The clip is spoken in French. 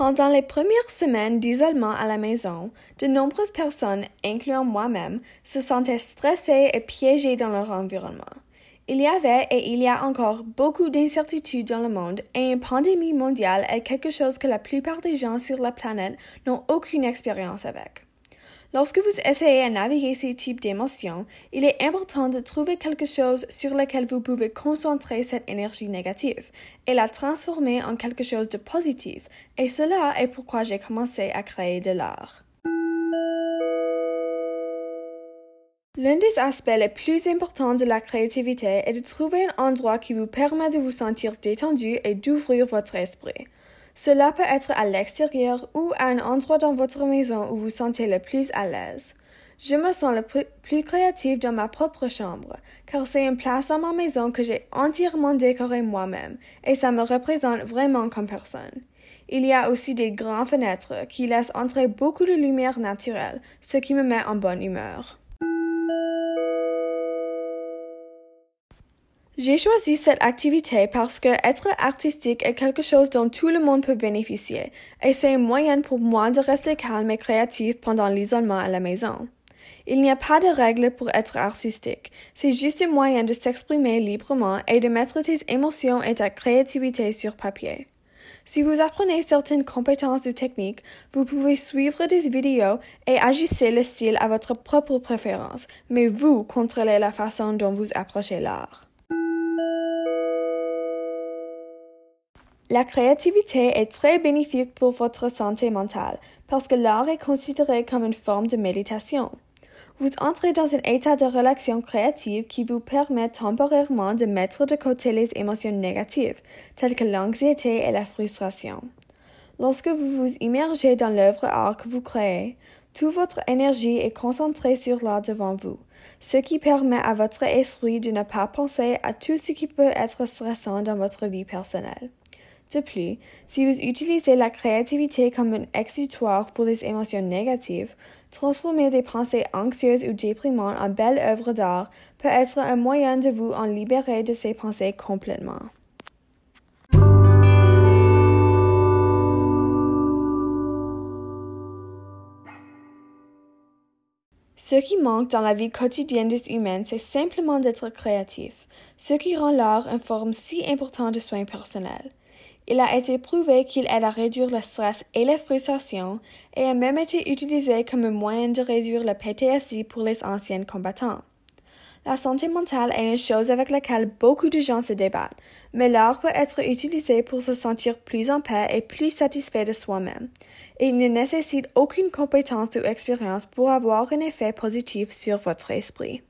Pendant les premières semaines d'isolement à la maison, de nombreuses personnes, incluant moi-même, se sentaient stressées et piégées dans leur environnement. Il y avait et il y a encore beaucoup d'incertitudes dans le monde et une pandémie mondiale est quelque chose que la plupart des gens sur la planète n'ont aucune expérience avec. Lorsque vous essayez de naviguer ces types d'émotions, il est important de trouver quelque chose sur lequel vous pouvez concentrer cette énergie négative et la transformer en quelque chose de positif, et cela est pourquoi j'ai commencé à créer de l'art. L'un des aspects les plus importants de la créativité est de trouver un endroit qui vous permet de vous sentir détendu et d'ouvrir votre esprit. Cela peut être à l'extérieur ou à un endroit dans votre maison où vous sentez le plus à l'aise. Je me sens le plus créatif dans ma propre chambre, car c'est une place dans ma maison que j'ai entièrement décorée moi-même, et ça me représente vraiment comme personne. Il y a aussi des grandes fenêtres qui laissent entrer beaucoup de lumière naturelle, ce qui me met en bonne humeur. J'ai choisi cette activité parce que être artistique est quelque chose dont tout le monde peut bénéficier, et c'est un moyen pour moi de rester calme et créatif pendant l'isolement à la maison. Il n'y a pas de règles pour être artistique, c'est juste un moyen de s'exprimer librement et de mettre tes émotions et ta créativité sur papier. Si vous apprenez certaines compétences ou techniques, vous pouvez suivre des vidéos et ajuster le style à votre propre préférence, mais vous contrôlez la façon dont vous approchez l'art. La créativité est très bénéfique pour votre santé mentale parce que l'art est considéré comme une forme de méditation. Vous entrez dans un état de relaxation créative qui vous permet temporairement de mettre de côté les émotions négatives, telles que l'anxiété et la frustration. Lorsque vous vous immergez dans l'œuvre art que vous créez, toute votre énergie est concentrée sur l'art devant vous, ce qui permet à votre esprit de ne pas penser à tout ce qui peut être stressant dans votre vie personnelle. De plus, si vous utilisez la créativité comme un exutoire pour les émotions négatives, transformer des pensées anxieuses ou déprimantes en belles œuvres d'art peut être un moyen de vous en libérer de ces pensées complètement. Ce qui manque dans la vie quotidienne des humains, c'est simplement d'être créatif, ce qui rend l'art une forme si importante de soins personnels. Il a été prouvé qu'il aide à réduire le stress et la frustration et a même été utilisé comme un moyen de réduire le PTSD pour les anciens combattants. La santé mentale est une chose avec laquelle beaucoup de gens se débattent, mais l'art peut être utilisé pour se sentir plus en paix et plus satisfait de soi-même. Il ne nécessite aucune compétence ou expérience pour avoir un effet positif sur votre esprit.